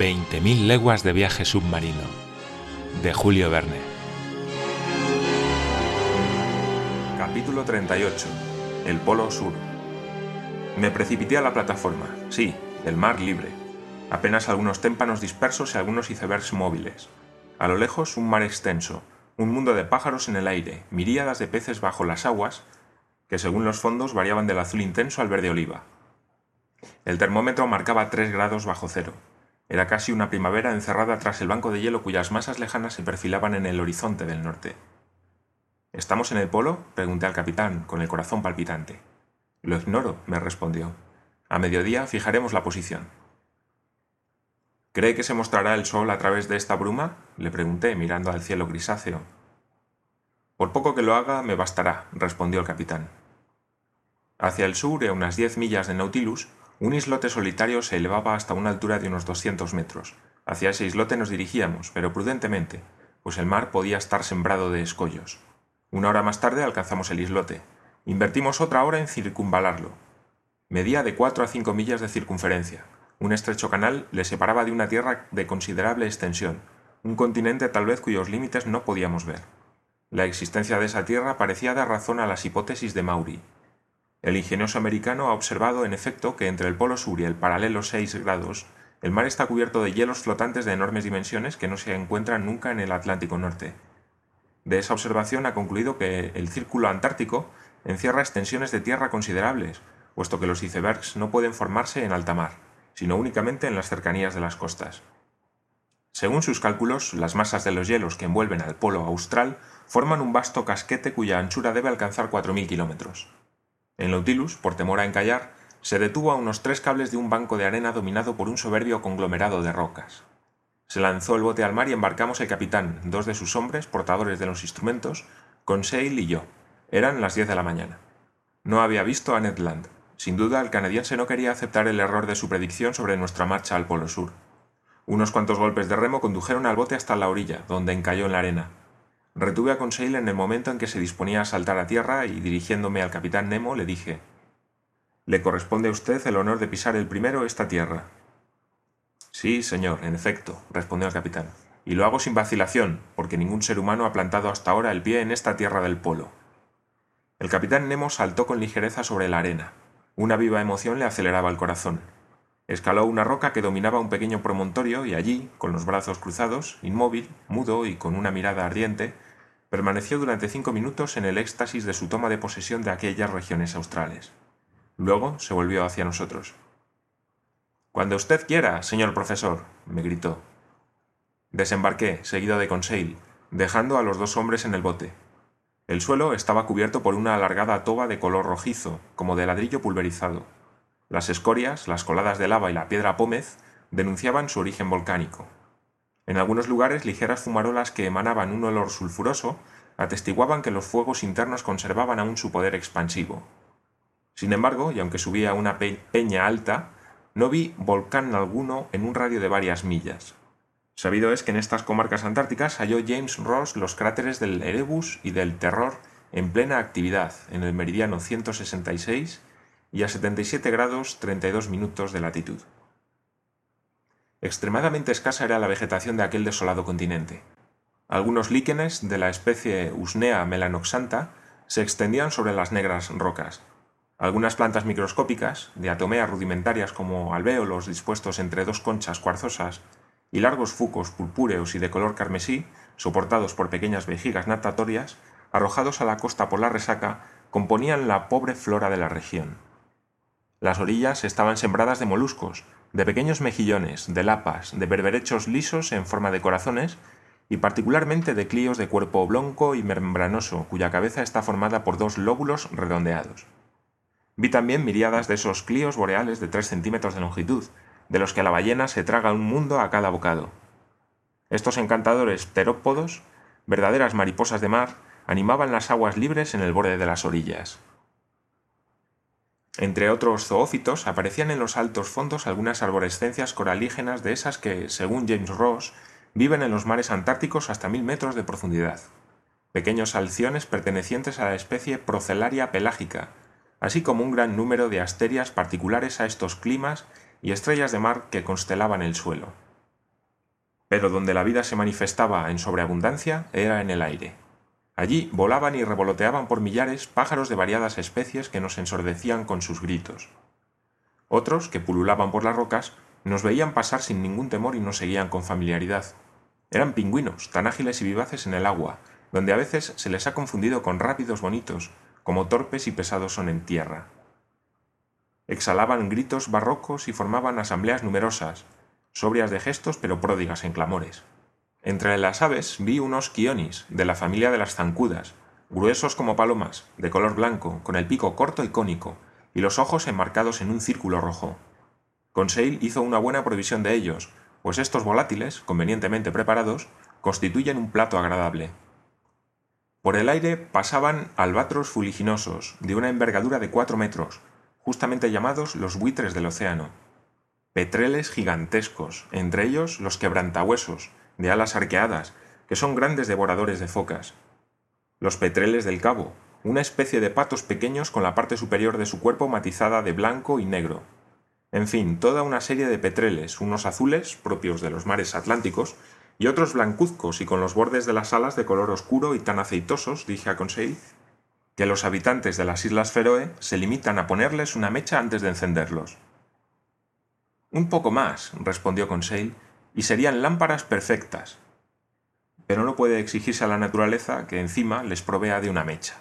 20.000 leguas de viaje submarino de Julio Verne. Capítulo 38. El Polo Sur. Me precipité a la plataforma, sí, el mar libre. Apenas algunos témpanos dispersos y algunos icebergs móviles. A lo lejos un mar extenso, un mundo de pájaros en el aire, miríadas de peces bajo las aguas, que según los fondos variaban del azul intenso al verde oliva. El termómetro marcaba 3 grados bajo cero. Era casi una primavera encerrada tras el banco de hielo cuyas masas lejanas se perfilaban en el horizonte del norte. ¿Estamos en el polo? pregunté al capitán, con el corazón palpitante. Lo ignoro, me respondió. A mediodía fijaremos la posición. ¿Cree que se mostrará el sol a través de esta bruma? le pregunté, mirando al cielo grisáceo. Por poco que lo haga, me bastará, respondió el capitán. Hacia el sur, a unas diez millas de Nautilus, un islote solitario se elevaba hasta una altura de unos doscientos metros. Hacia ese islote nos dirigíamos, pero prudentemente, pues el mar podía estar sembrado de escollos. Una hora más tarde alcanzamos el islote. Invertimos otra hora en circunvalarlo. Medía de cuatro a cinco millas de circunferencia. Un estrecho canal le separaba de una tierra de considerable extensión, un continente tal vez cuyos límites no podíamos ver. La existencia de esa tierra parecía dar razón a las hipótesis de Maury, el ingenioso americano ha observado, en efecto, que entre el polo sur y el paralelo 6 grados, el mar está cubierto de hielos flotantes de enormes dimensiones que no se encuentran nunca en el Atlántico Norte. De esa observación ha concluido que el círculo antártico encierra extensiones de tierra considerables, puesto que los icebergs no pueden formarse en alta mar, sino únicamente en las cercanías de las costas. Según sus cálculos, las masas de los hielos que envuelven al polo austral forman un vasto casquete cuya anchura debe alcanzar 4.000 kilómetros. El Nautilus, por temor a encallar, se detuvo a unos tres cables de un banco de arena dominado por un soberbio conglomerado de rocas. Se lanzó el bote al mar y embarcamos el capitán, dos de sus hombres, portadores de los instrumentos, Conseil y yo. Eran las diez de la mañana. No había visto a Ned Land. Sin duda, el canadiense no quería aceptar el error de su predicción sobre nuestra marcha al Polo Sur. Unos cuantos golpes de remo condujeron al bote hasta la orilla, donde encalló en la arena. Retuve a Conseil en el momento en que se disponía a saltar a tierra y dirigiéndome al capitán Nemo le dije Le corresponde a usted el honor de pisar el primero esta tierra. Sí, señor, en efecto, respondió el capitán, y lo hago sin vacilación, porque ningún ser humano ha plantado hasta ahora el pie en esta tierra del polo. El capitán Nemo saltó con ligereza sobre la arena. Una viva emoción le aceleraba el corazón. Escaló una roca que dominaba un pequeño promontorio y allí, con los brazos cruzados, inmóvil, mudo y con una mirada ardiente, permaneció durante cinco minutos en el éxtasis de su toma de posesión de aquellas regiones australes. Luego se volvió hacia nosotros. Cuando usted quiera, señor profesor, me gritó. Desembarqué, seguido de Conseil, dejando a los dos hombres en el bote. El suelo estaba cubierto por una alargada toba de color rojizo, como de ladrillo pulverizado. Las escorias, las coladas de lava y la piedra pómez denunciaban su origen volcánico. En algunos lugares ligeras fumarolas que emanaban un olor sulfuroso atestiguaban que los fuegos internos conservaban aún su poder expansivo. Sin embargo, y aunque subía una peña alta, no vi volcán alguno en un radio de varias millas. Sabido es que en estas comarcas antárticas halló James Ross los cráteres del Erebus y del Terror en plena actividad en el meridiano 166 y a 77 grados 32 minutos de latitud. Extremadamente escasa era la vegetación de aquel desolado continente. Algunos líquenes de la especie Usnea melanoxanta se extendían sobre las negras rocas. Algunas plantas microscópicas, de atomeas rudimentarias como alvéolos dispuestos entre dos conchas cuarzosas, y largos fucos purpúreos y de color carmesí, soportados por pequeñas vejigas natatorias, arrojados a la costa por la resaca, componían la pobre flora de la región. Las orillas estaban sembradas de moluscos, de pequeños mejillones, de lapas, de berberechos lisos en forma de corazones y particularmente de clíos de cuerpo blanco y membranoso, cuya cabeza está formada por dos lóbulos redondeados. Vi también miriadas de esos clíos boreales de tres centímetros de longitud, de los que la ballena se traga un mundo a cada bocado. Estos encantadores terópodos, verdaderas mariposas de mar, animaban las aguas libres en el borde de las orillas. Entre otros zoófitos aparecían en los altos fondos algunas arborescencias coralígenas de esas que, según James Ross, viven en los mares antárticos hasta mil metros de profundidad. Pequeños alciones pertenecientes a la especie Procelaria pelágica, así como un gran número de asterias particulares a estos climas y estrellas de mar que constelaban el suelo. Pero donde la vida se manifestaba en sobreabundancia era en el aire. Allí volaban y revoloteaban por millares pájaros de variadas especies que nos ensordecían con sus gritos. Otros, que pululaban por las rocas, nos veían pasar sin ningún temor y nos seguían con familiaridad. Eran pingüinos, tan ágiles y vivaces en el agua, donde a veces se les ha confundido con rápidos bonitos, como torpes y pesados son en tierra. Exhalaban gritos barrocos y formaban asambleas numerosas, sobrias de gestos pero pródigas en clamores. Entre las aves vi unos quionis, de la familia de las zancudas, gruesos como palomas, de color blanco, con el pico corto y cónico, y los ojos enmarcados en un círculo rojo. Conseil hizo una buena provisión de ellos, pues estos volátiles, convenientemente preparados, constituyen un plato agradable. Por el aire pasaban albatros fuliginosos, de una envergadura de cuatro metros, justamente llamados los buitres del océano. Petreles gigantescos, entre ellos los quebrantahuesos, de alas arqueadas, que son grandes devoradores de focas. Los petreles del cabo, una especie de patos pequeños con la parte superior de su cuerpo matizada de blanco y negro. En fin, toda una serie de petreles, unos azules, propios de los mares atlánticos, y otros blancuzcos y con los bordes de las alas de color oscuro y tan aceitosos, dije a Conseil, que los habitantes de las Islas Feroe se limitan a ponerles una mecha antes de encenderlos. Un poco más, respondió Conseil, y serían lámparas perfectas. Pero no puede exigirse a la naturaleza que encima les provea de una mecha.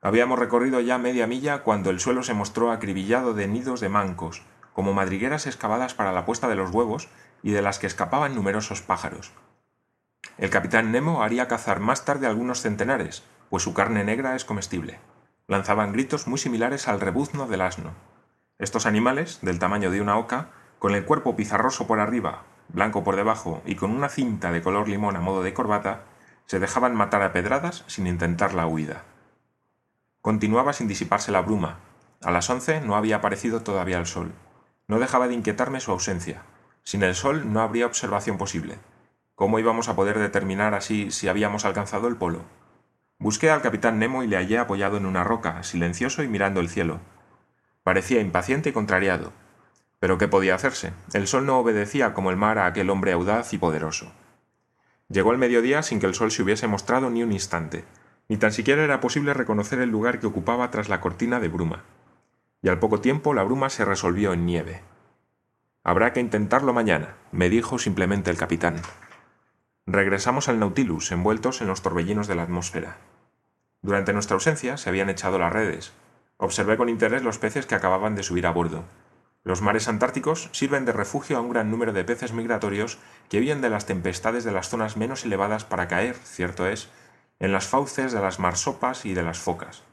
Habíamos recorrido ya media milla cuando el suelo se mostró acribillado de nidos de mancos, como madrigueras excavadas para la puesta de los huevos y de las que escapaban numerosos pájaros. El capitán Nemo haría cazar más tarde algunos centenares, pues su carne negra es comestible. Lanzaban gritos muy similares al rebuzno del asno. Estos animales, del tamaño de una oca, con el cuerpo pizarroso por arriba, blanco por debajo y con una cinta de color limón a modo de corbata, se dejaban matar a pedradas sin intentar la huida. Continuaba sin disiparse la bruma. A las once no había aparecido todavía el sol. No dejaba de inquietarme su ausencia, sin el sol no habría observación posible. ¿Cómo íbamos a poder determinar así si habíamos alcanzado el polo? Busqué al capitán Nemo y le hallé apoyado en una roca, silencioso y mirando el cielo. Parecía impaciente y contrariado. Pero ¿qué podía hacerse? El sol no obedecía como el mar a aquel hombre audaz y poderoso. Llegó el mediodía sin que el sol se hubiese mostrado ni un instante, ni tan siquiera era posible reconocer el lugar que ocupaba tras la cortina de bruma. Y al poco tiempo la bruma se resolvió en nieve. Habrá que intentarlo mañana, me dijo simplemente el capitán. Regresamos al Nautilus, envueltos en los torbellinos de la atmósfera. Durante nuestra ausencia se habían echado las redes. Observé con interés los peces que acababan de subir a bordo. Los mares antárticos sirven de refugio a un gran número de peces migratorios que huyen de las tempestades de las zonas menos elevadas para caer, cierto es, en las fauces de las marsopas y de las focas.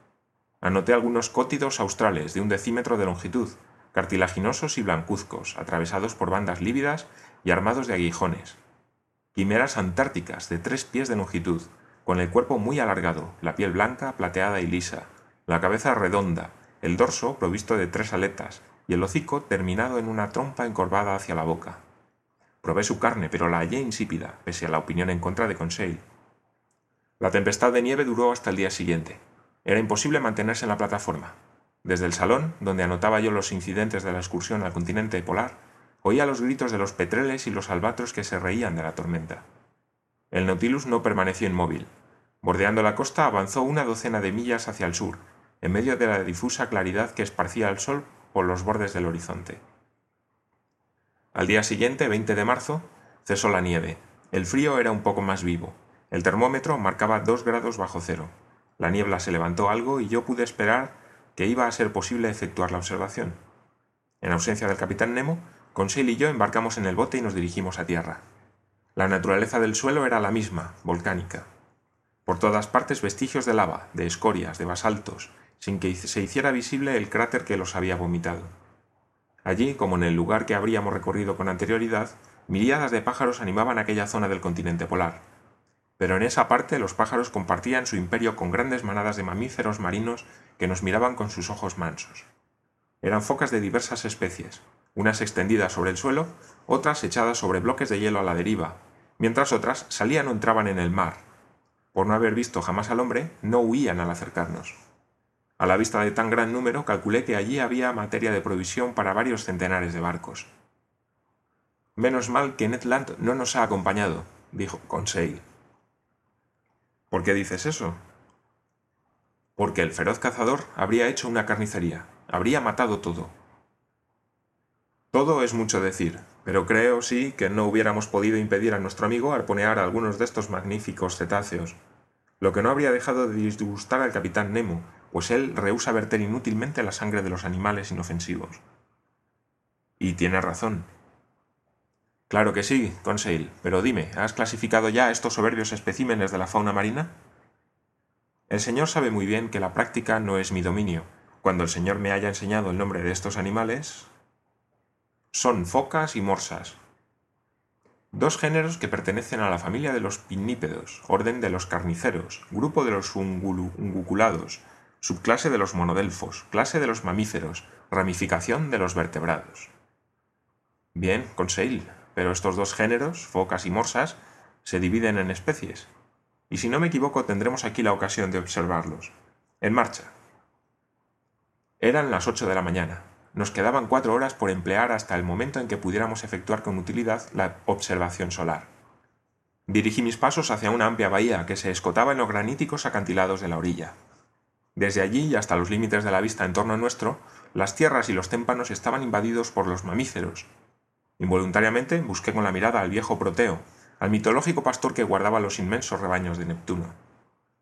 Anoté algunos cótidos australes de un decímetro de longitud, cartilaginosos y blancuzcos, atravesados por bandas lívidas y armados de aguijones. Quimeras antárticas de tres pies de longitud, con el cuerpo muy alargado, la piel blanca, plateada y lisa, la cabeza redonda, el dorso provisto de tres aletas y el hocico terminado en una trompa encorvada hacia la boca. Probé su carne, pero la hallé insípida, pese a la opinión en contra de Conseil. La tempestad de nieve duró hasta el día siguiente. Era imposible mantenerse en la plataforma. Desde el salón, donde anotaba yo los incidentes de la excursión al continente polar, oía los gritos de los petreles y los albatros que se reían de la tormenta. El Nautilus no permaneció inmóvil. Bordeando la costa avanzó una docena de millas hacia el sur, en medio de la difusa claridad que esparcía el sol por los bordes del horizonte. Al día siguiente, 20 de marzo, cesó la nieve. El frío era un poco más vivo. El termómetro marcaba dos grados bajo cero. La niebla se levantó algo y yo pude esperar que iba a ser posible efectuar la observación. En ausencia del capitán Nemo, Conseil y yo embarcamos en el bote y nos dirigimos a tierra. La naturaleza del suelo era la misma, volcánica. Por todas partes vestigios de lava, de escorias, de basaltos, sin que se hiciera visible el cráter que los había vomitado. Allí, como en el lugar que habríamos recorrido con anterioridad, miríadas de pájaros animaban aquella zona del continente polar. Pero en esa parte los pájaros compartían su imperio con grandes manadas de mamíferos marinos que nos miraban con sus ojos mansos. Eran focas de diversas especies, unas extendidas sobre el suelo, otras echadas sobre bloques de hielo a la deriva, mientras otras salían o entraban en el mar. Por no haber visto jamás al hombre, no huían al acercarnos. A la vista de tan gran número, calculé que allí había materia de provisión para varios centenares de barcos. Menos mal que Ned Land no nos ha acompañado, dijo Conseil. ¿Por qué dices eso? Porque el feroz cazador habría hecho una carnicería, habría matado todo. Todo es mucho decir, pero creo sí que no hubiéramos podido impedir a nuestro amigo arponear algunos de estos magníficos cetáceos, lo que no habría dejado de disgustar al capitán Nemo, pues él rehúsa verter inútilmente la sangre de los animales inofensivos. Y tiene razón. Claro que sí, Conseil, pero dime, ¿has clasificado ya estos soberbios especímenes de la fauna marina? El señor sabe muy bien que la práctica no es mi dominio. Cuando el señor me haya enseñado el nombre de estos animales... Son focas y morsas, dos géneros que pertenecen a la familia de los pinnípedos, orden de los carniceros, grupo de los unguculados, subclase de los monodelfos, clase de los mamíferos, ramificación de los vertebrados. Bien, Conseil, pero estos dos géneros, focas y morsas, se dividen en especies, y si no me equivoco tendremos aquí la ocasión de observarlos. En marcha. Eran las ocho de la mañana. Nos quedaban cuatro horas por emplear hasta el momento en que pudiéramos efectuar con utilidad la observación solar. Dirigí mis pasos hacia una amplia bahía que se escotaba en los graníticos acantilados de la orilla. Desde allí y hasta los límites de la vista en torno nuestro, las tierras y los témpanos estaban invadidos por los mamíferos. Involuntariamente busqué con la mirada al viejo Proteo, al mitológico pastor que guardaba los inmensos rebaños de Neptuno.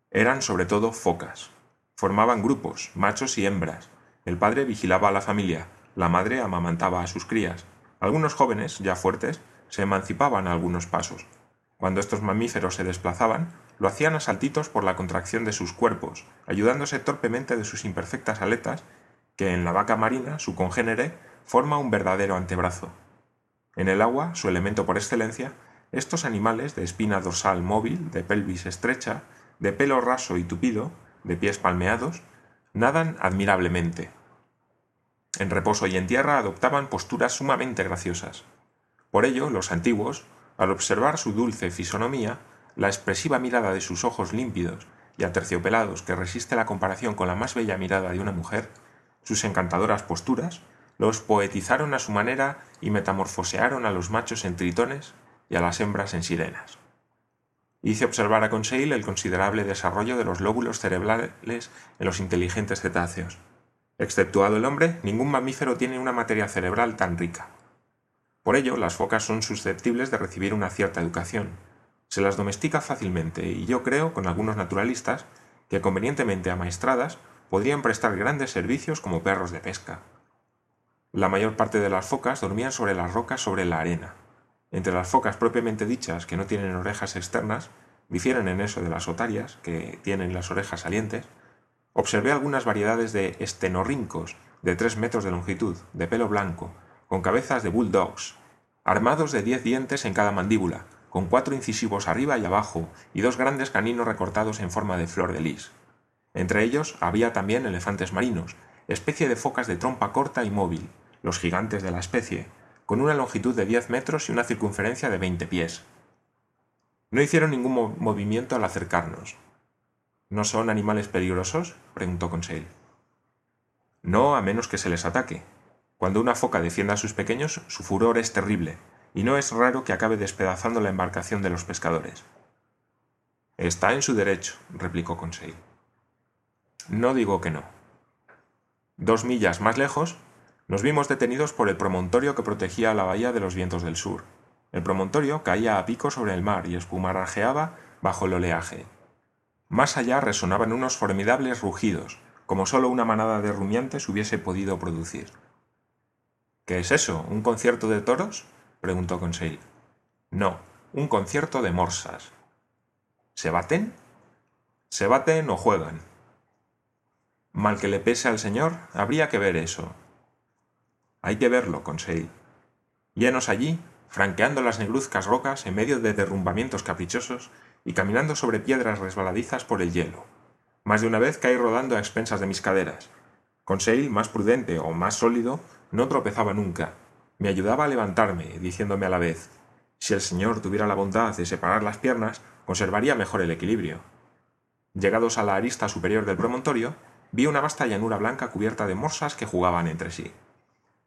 Eran sobre todo focas. Formaban grupos, machos y hembras, el padre vigilaba a la familia, la madre amamantaba a sus crías. Algunos jóvenes, ya fuertes, se emancipaban a algunos pasos. Cuando estos mamíferos se desplazaban, lo hacían a saltitos por la contracción de sus cuerpos, ayudándose torpemente de sus imperfectas aletas, que en la vaca marina, su congénere, forma un verdadero antebrazo. En el agua, su elemento por excelencia, estos animales de espina dorsal móvil, de pelvis estrecha, de pelo raso y tupido, de pies palmeados, nadan admirablemente. En reposo y en tierra adoptaban posturas sumamente graciosas. Por ello, los antiguos, al observar su dulce fisonomía, la expresiva mirada de sus ojos límpidos y aterciopelados que resiste la comparación con la más bella mirada de una mujer, sus encantadoras posturas, los poetizaron a su manera y metamorfosearon a los machos en tritones y a las hembras en sirenas. Hice observar a Conseil el considerable desarrollo de los lóbulos cerebrales en los inteligentes cetáceos. Exceptuado el hombre, ningún mamífero tiene una materia cerebral tan rica. Por ello, las focas son susceptibles de recibir una cierta educación. Se las domestica fácilmente y yo creo, con algunos naturalistas, que convenientemente amaestradas podrían prestar grandes servicios como perros de pesca. La mayor parte de las focas dormían sobre las rocas sobre la arena. Entre las focas propiamente dichas, que no tienen orejas externas, difieren en eso de las otarias, que tienen las orejas salientes, observé algunas variedades de estenorrincos de tres metros de longitud, de pelo blanco, con cabezas de bulldogs, armados de diez dientes en cada mandíbula, con cuatro incisivos arriba y abajo y dos grandes caninos recortados en forma de flor de lis. Entre ellos había también elefantes marinos, especie de focas de trompa corta y móvil, los gigantes de la especie, con una longitud de 10 metros y una circunferencia de 20 pies. No hicieron ningún movimiento al acercarnos. ¿No son animales peligrosos? preguntó Conseil. No, a menos que se les ataque. Cuando una foca defiende a sus pequeños, su furor es terrible, y no es raro que acabe despedazando la embarcación de los pescadores. Está en su derecho, replicó Conseil. No digo que no. Dos millas más lejos nos vimos detenidos por el promontorio que protegía la bahía de los vientos del sur. El promontorio caía a pico sobre el mar y espumarrajeaba bajo el oleaje. Más allá resonaban unos formidables rugidos, como sólo una manada de rumiantes hubiese podido producir. ¿Qué es eso? ¿Un concierto de toros? Preguntó Conseil. No, un concierto de morsas. ¿Se baten? Se baten o juegan. Mal que le pese al señor, habría que ver eso, hay que verlo, Conseil. Llenos allí, franqueando las negruzcas rocas en medio de derrumbamientos caprichosos y caminando sobre piedras resbaladizas por el hielo. Más de una vez caí rodando a expensas de mis caderas. Conseil, más prudente o más sólido, no tropezaba nunca. Me ayudaba a levantarme, diciéndome a la vez si el señor tuviera la bondad de separar las piernas, conservaría mejor el equilibrio. Llegados a la arista superior del promontorio, vi una vasta llanura blanca cubierta de morsas que jugaban entre sí.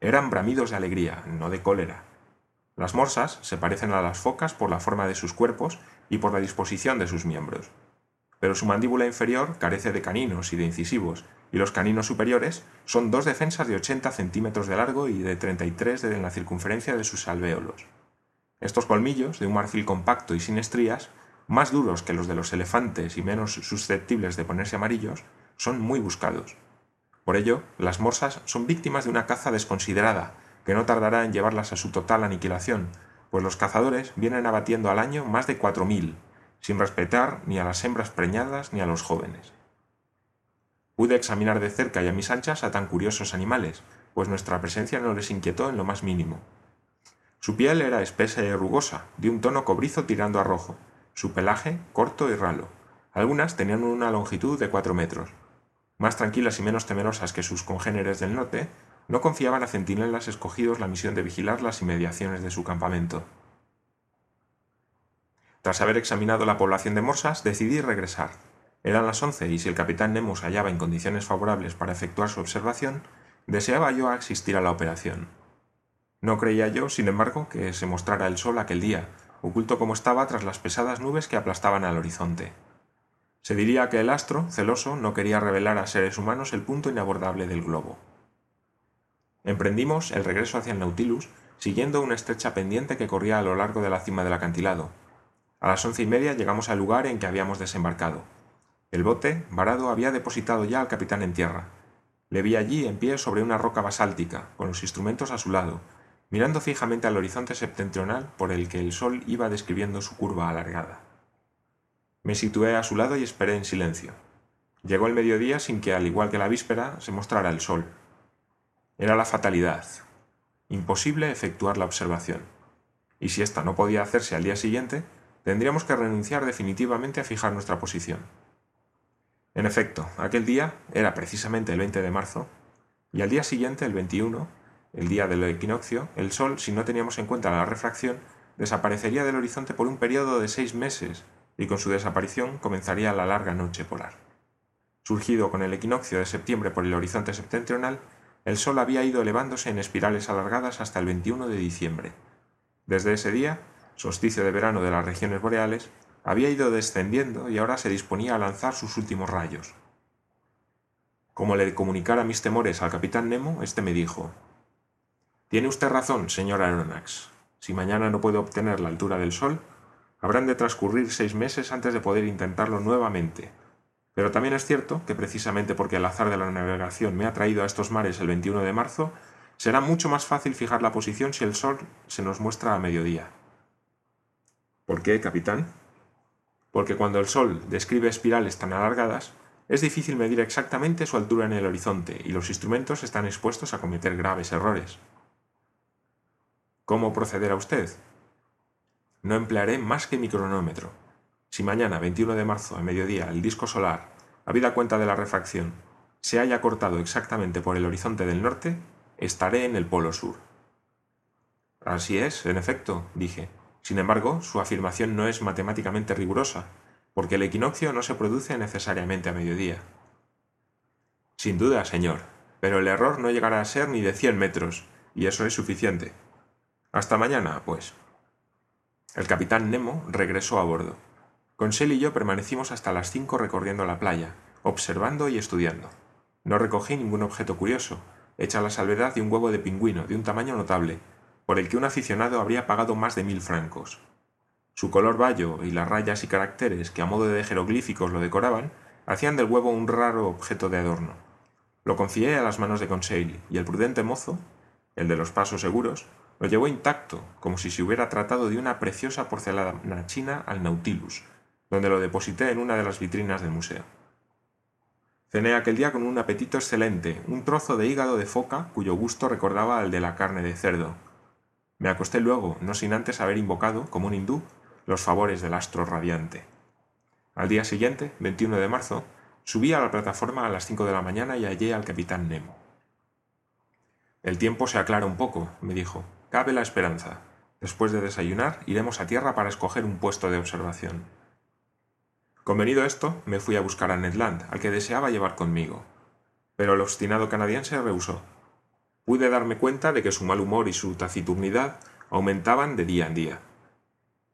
Eran bramidos de alegría, no de cólera. Las morsas se parecen a las focas por la forma de sus cuerpos y por la disposición de sus miembros. Pero su mandíbula inferior carece de caninos y de incisivos, y los caninos superiores son dos defensas de 80 centímetros de largo y de 33 en la circunferencia de sus alvéolos. Estos colmillos, de un marfil compacto y sin estrías, más duros que los de los elefantes y menos susceptibles de ponerse amarillos, son muy buscados. Por ello, las morsas son víctimas de una caza desconsiderada, que no tardará en llevarlas a su total aniquilación, pues los cazadores vienen abatiendo al año más de cuatro mil, sin respetar ni a las hembras preñadas ni a los jóvenes. Pude examinar de cerca y a mis anchas a tan curiosos animales, pues nuestra presencia no les inquietó en lo más mínimo. Su piel era espesa y rugosa, de un tono cobrizo tirando a rojo, su pelaje corto y ralo. Algunas tenían una longitud de cuatro metros. Más tranquilas y menos temerosas que sus congéneres del norte, no confiaban a centinelas escogidos la misión de vigilar las inmediaciones de su campamento. Tras haber examinado la población de morsas, decidí regresar. Eran las once y si el capitán Nemo se hallaba en condiciones favorables para efectuar su observación, deseaba yo asistir a la operación. No creía yo, sin embargo, que se mostrara el sol aquel día, oculto como estaba tras las pesadas nubes que aplastaban al horizonte. Se diría que el astro, celoso, no quería revelar a seres humanos el punto inabordable del globo. Emprendimos el regreso hacia el Nautilus, siguiendo una estrecha pendiente que corría a lo largo de la cima del acantilado. A las once y media llegamos al lugar en que habíamos desembarcado. El bote, varado, había depositado ya al capitán en tierra. Le vi allí en pie sobre una roca basáltica, con los instrumentos a su lado, mirando fijamente al horizonte septentrional por el que el sol iba describiendo su curva alargada. Me situé a su lado y esperé en silencio. Llegó el mediodía sin que, al igual que la víspera, se mostrara el sol, era la fatalidad. Imposible efectuar la observación. Y si ésta no podía hacerse al día siguiente, tendríamos que renunciar definitivamente a fijar nuestra posición. En efecto, aquel día era precisamente el 20 de marzo, y al día siguiente, el 21, el día del equinoccio, el Sol, si no teníamos en cuenta la refracción, desaparecería del horizonte por un periodo de seis meses, y con su desaparición comenzaría la larga noche polar. Surgido con el equinoccio de septiembre por el horizonte septentrional, el sol había ido elevándose en espirales alargadas hasta el 21 de diciembre. Desde ese día, solsticio de verano de las regiones boreales, había ido descendiendo y ahora se disponía a lanzar sus últimos rayos. Como le comunicara mis temores al capitán Nemo, éste me dijo Tiene usted razón, señor Aronnax. Si mañana no puedo obtener la altura del sol, habrán de transcurrir seis meses antes de poder intentarlo nuevamente, pero también es cierto que precisamente porque el azar de la navegación me ha traído a estos mares el 21 de marzo, será mucho más fácil fijar la posición si el sol se nos muestra a mediodía. ¿Por qué, capitán? Porque cuando el sol describe espirales tan alargadas, es difícil medir exactamente su altura en el horizonte y los instrumentos están expuestos a cometer graves errores. ¿Cómo procederá usted? No emplearé más que mi cronómetro si mañana, 21 de marzo, a mediodía, el disco solar, habida cuenta de la refracción, se haya cortado exactamente por el horizonte del norte, estaré en el polo sur. Así es, en efecto, dije. Sin embargo, su afirmación no es matemáticamente rigurosa, porque el equinoccio no se produce necesariamente a mediodía. Sin duda, señor, pero el error no llegará a ser ni de cien metros, y eso es suficiente. Hasta mañana, pues. El capitán Nemo regresó a bordo. Conseil y yo permanecimos hasta las cinco recorriendo la playa, observando y estudiando. No recogí ningún objeto curioso, hecha la salvedad de un huevo de pingüino de un tamaño notable, por el que un aficionado habría pagado más de mil francos. Su color bayo y las rayas y caracteres que a modo de jeroglíficos lo decoraban hacían del huevo un raro objeto de adorno. Lo confié a las manos de Conseil y el prudente mozo, el de los pasos seguros, lo llevó intacto, como si se hubiera tratado de una preciosa porcelana china al Nautilus, donde lo deposité en una de las vitrinas del museo. Cené aquel día con un apetito excelente, un trozo de hígado de foca cuyo gusto recordaba al de la carne de cerdo. Me acosté luego, no sin antes haber invocado, como un hindú, los favores del astro radiante. Al día siguiente, 21 de marzo, subí a la plataforma a las 5 de la mañana y hallé al capitán Nemo. El tiempo se aclara un poco, me dijo. Cabe la esperanza. Después de desayunar, iremos a tierra para escoger un puesto de observación. Convenido esto, me fui a buscar a Ned Land, al que deseaba llevar conmigo. Pero el obstinado canadiense rehusó. Pude darme cuenta de que su mal humor y su taciturnidad aumentaban de día en día.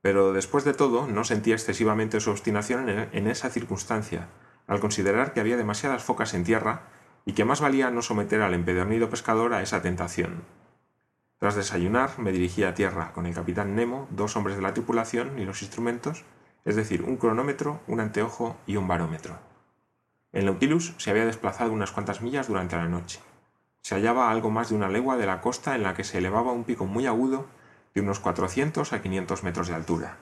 Pero después de todo, no sentía excesivamente su obstinación en esa circunstancia, al considerar que había demasiadas focas en tierra y que más valía no someter al empedernido pescador a esa tentación. Tras desayunar, me dirigí a tierra con el capitán Nemo, dos hombres de la tripulación y los instrumentos, es decir, un cronómetro, un anteojo y un barómetro. El Nautilus se había desplazado unas cuantas millas durante la noche. Se hallaba a algo más de una legua de la costa en la que se elevaba un pico muy agudo de unos 400 a 500 metros de altura.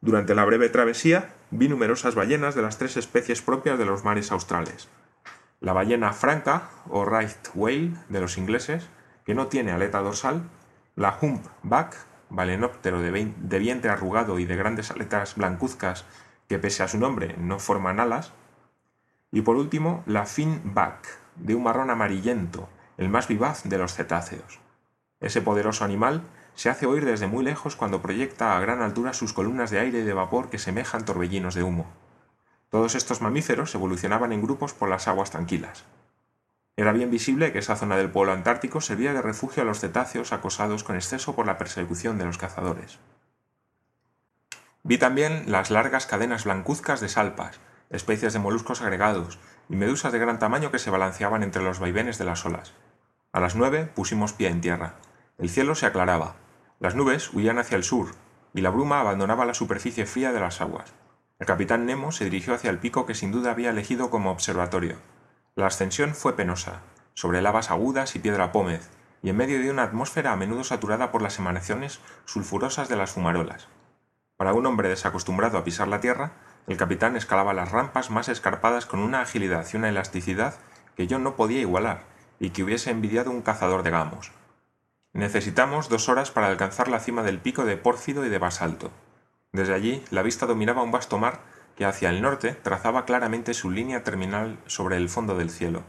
Durante la breve travesía vi numerosas ballenas de las tres especies propias de los mares australes. La ballena franca o right whale de los ingleses, que no tiene aleta dorsal, la humpback, balenóptero de, de vientre arrugado y de grandes aletas blancuzcas que pese a su nombre no forman alas, y por último la finback, de un marrón amarillento, el más vivaz de los cetáceos. Ese poderoso animal se hace oír desde muy lejos cuando proyecta a gran altura sus columnas de aire y de vapor que semejan torbellinos de humo. Todos estos mamíferos evolucionaban en grupos por las aguas tranquilas. Era bien visible que esa zona del polo antártico servía de refugio a los cetáceos acosados con exceso por la persecución de los cazadores. Vi también las largas cadenas blancuzcas de salpas, especies de moluscos agregados y medusas de gran tamaño que se balanceaban entre los vaivenes de las olas. A las nueve pusimos pie en tierra. El cielo se aclaraba. Las nubes huían hacia el sur, y la bruma abandonaba la superficie fría de las aguas. El capitán Nemo se dirigió hacia el pico que sin duda había elegido como observatorio. La ascensión fue penosa, sobre lavas agudas y piedra pómez, y en medio de una atmósfera a menudo saturada por las emanaciones sulfurosas de las fumarolas. Para un hombre desacostumbrado a pisar la tierra, el capitán escalaba las rampas más escarpadas con una agilidad y una elasticidad que yo no podía igualar y que hubiese envidiado un cazador de gamos. Necesitamos dos horas para alcanzar la cima del pico de Pórfido y de Basalto. Desde allí la vista dominaba un vasto mar que hacia el norte trazaba claramente su línea terminal sobre el fondo del cielo.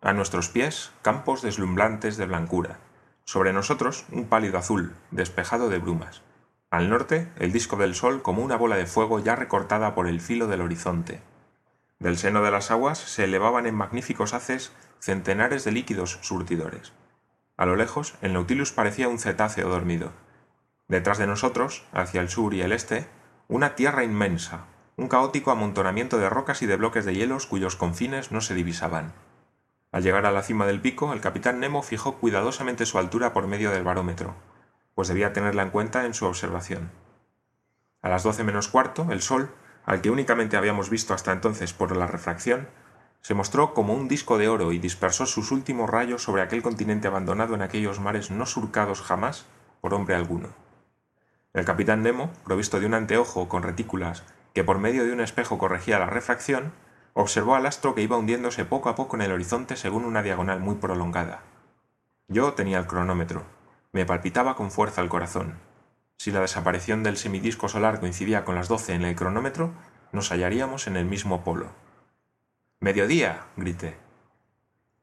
A nuestros pies, campos deslumbrantes de blancura. Sobre nosotros, un pálido azul, despejado de brumas. Al norte, el disco del sol como una bola de fuego ya recortada por el filo del horizonte. Del seno de las aguas se elevaban en magníficos haces centenares de líquidos surtidores. A lo lejos, el Nautilus parecía un cetáceo dormido. Detrás de nosotros, hacia el sur y el este, una tierra inmensa, un caótico amontonamiento de rocas y de bloques de hielos cuyos confines no se divisaban. Al llegar a la cima del pico, el capitán Nemo fijó cuidadosamente su altura por medio del barómetro pues debía tenerla en cuenta en su observación. A las doce menos cuarto, el sol, al que únicamente habíamos visto hasta entonces por la refracción, se mostró como un disco de oro y dispersó sus últimos rayos sobre aquel continente abandonado en aquellos mares no surcados jamás por hombre alguno. El capitán Nemo, provisto de un anteojo con retículas que por medio de un espejo corregía la refracción, observó al astro que iba hundiéndose poco a poco en el horizonte según una diagonal muy prolongada. Yo tenía el cronómetro, me palpitaba con fuerza el corazón. Si la desaparición del semidisco solar coincidía con las doce en el cronómetro, nos hallaríamos en el mismo polo. Mediodía, grité.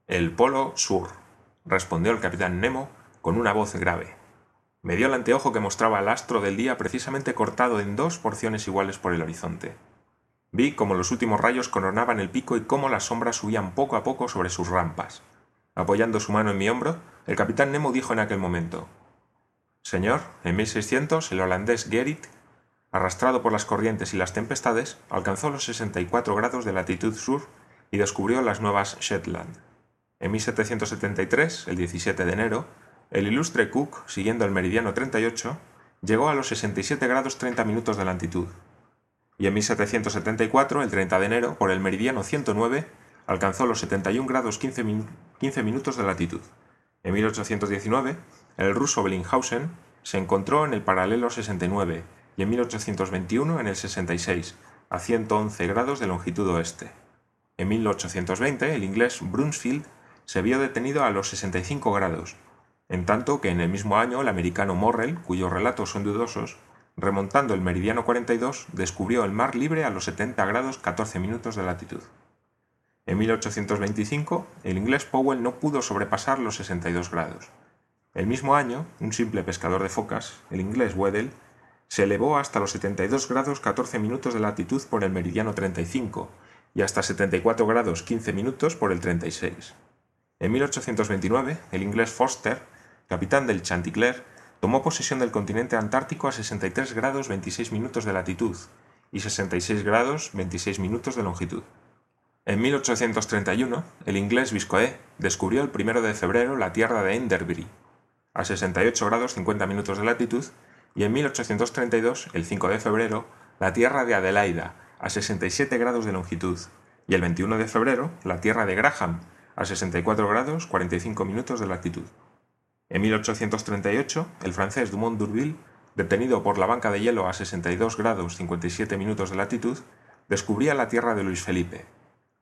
El polo sur, respondió el capitán Nemo con una voz grave. Me dio el anteojo que mostraba el astro del día precisamente cortado en dos porciones iguales por el horizonte. Vi cómo los últimos rayos coronaban el pico y cómo las sombras subían poco a poco sobre sus rampas. Apoyando su mano en mi hombro, el capitán Nemo dijo en aquel momento Señor, en 1600 el holandés Gerrit, arrastrado por las corrientes y las tempestades, alcanzó los 64 grados de latitud sur y descubrió las nuevas Shetland. En 1773, el 17 de enero, el ilustre Cook, siguiendo el meridiano 38, llegó a los 67 grados 30 minutos de latitud. Y en 1774, el 30 de enero, por el meridiano 109, alcanzó los 71 grados 15, minutos de latitud. En 1819, el ruso Bellinghausen se encontró en el paralelo 69 y en 1821 en el 66, a 111 grados de longitud oeste. En 1820, el inglés Brunsfield se vio detenido a los 65 grados, en tanto que en el mismo año el americano Morrell, cuyos relatos son dudosos, remontando el meridiano 42, descubrió el mar libre a los 70 grados 14 minutos de latitud. En 1825, el inglés Powell no pudo sobrepasar los 62 grados. El mismo año, un simple pescador de focas, el inglés Weddell, se elevó hasta los 72 grados 14 minutos de latitud por el meridiano 35 y hasta 74 grados 15 minutos por el 36. En 1829, el inglés Foster, capitán del Chanticleer, tomó posesión del continente antártico a 63 grados 26 minutos de latitud y 66 grados 26 minutos de longitud. En 1831, el inglés Viscoe descubrió el 1 de febrero la tierra de Enderbury, a 68 grados 50 minutos de latitud, y en 1832, el 5 de febrero, la tierra de Adelaida, a 67 grados de longitud, y el 21 de febrero, la tierra de Graham, a 64 grados 45 minutos de latitud. En 1838, el francés Dumont d'Urville, detenido por la banca de hielo a 62 grados 57 minutos de latitud, descubría la tierra de Luis Felipe.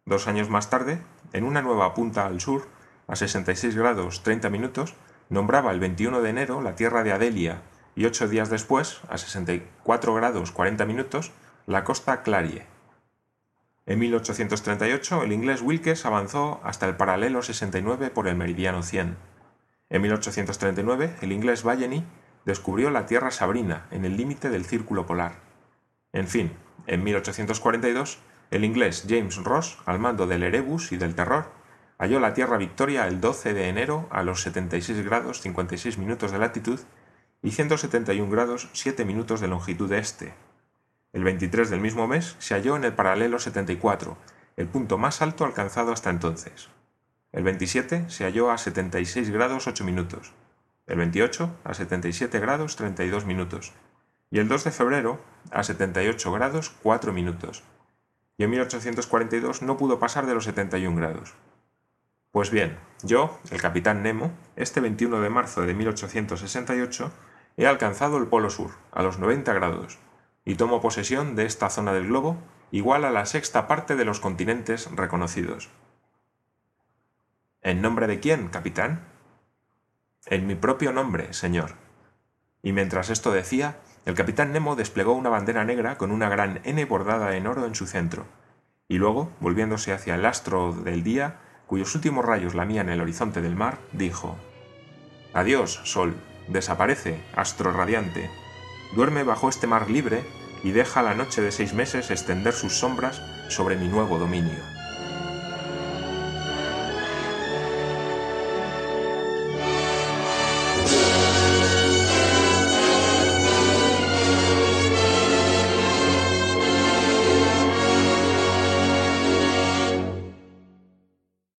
Dos años más tarde, en una nueva punta al sur, a 66 grados 30 minutos, nombraba el 21 de enero la tierra de Adelia y ocho días después, a 64 grados 40 minutos, la costa Clarie. En 1838, el inglés Wilkes avanzó hasta el paralelo 69 por el meridiano 100 en 1839, el inglés Balleny descubrió la Tierra Sabrina en el límite del círculo polar. En fin, en 1842, el inglés James Ross, al mando del Erebus y del Terror, halló la Tierra Victoria el 12 de enero a los 76 grados 56 minutos de latitud y 171 grados 7 minutos de longitud este. El 23 del mismo mes se halló en el paralelo 74, el punto más alto alcanzado hasta entonces. El 27 se halló a 76 grados 8 minutos, el 28 a 77 grados 32 minutos y el 2 de febrero a 78 grados 4 minutos. Y en 1842 no pudo pasar de los 71 grados. Pues bien, yo, el capitán Nemo, este 21 de marzo de 1868, he alcanzado el Polo Sur, a los 90 grados, y tomo posesión de esta zona del globo igual a la sexta parte de los continentes reconocidos. ¿En nombre de quién, capitán? En mi propio nombre, señor. Y mientras esto decía, el capitán Nemo desplegó una bandera negra con una gran N bordada en oro en su centro, y luego, volviéndose hacia el astro del día, cuyos últimos rayos lamían el horizonte del mar, dijo Adiós, sol, desaparece, astro radiante, duerme bajo este mar libre y deja la noche de seis meses extender sus sombras sobre mi nuevo dominio.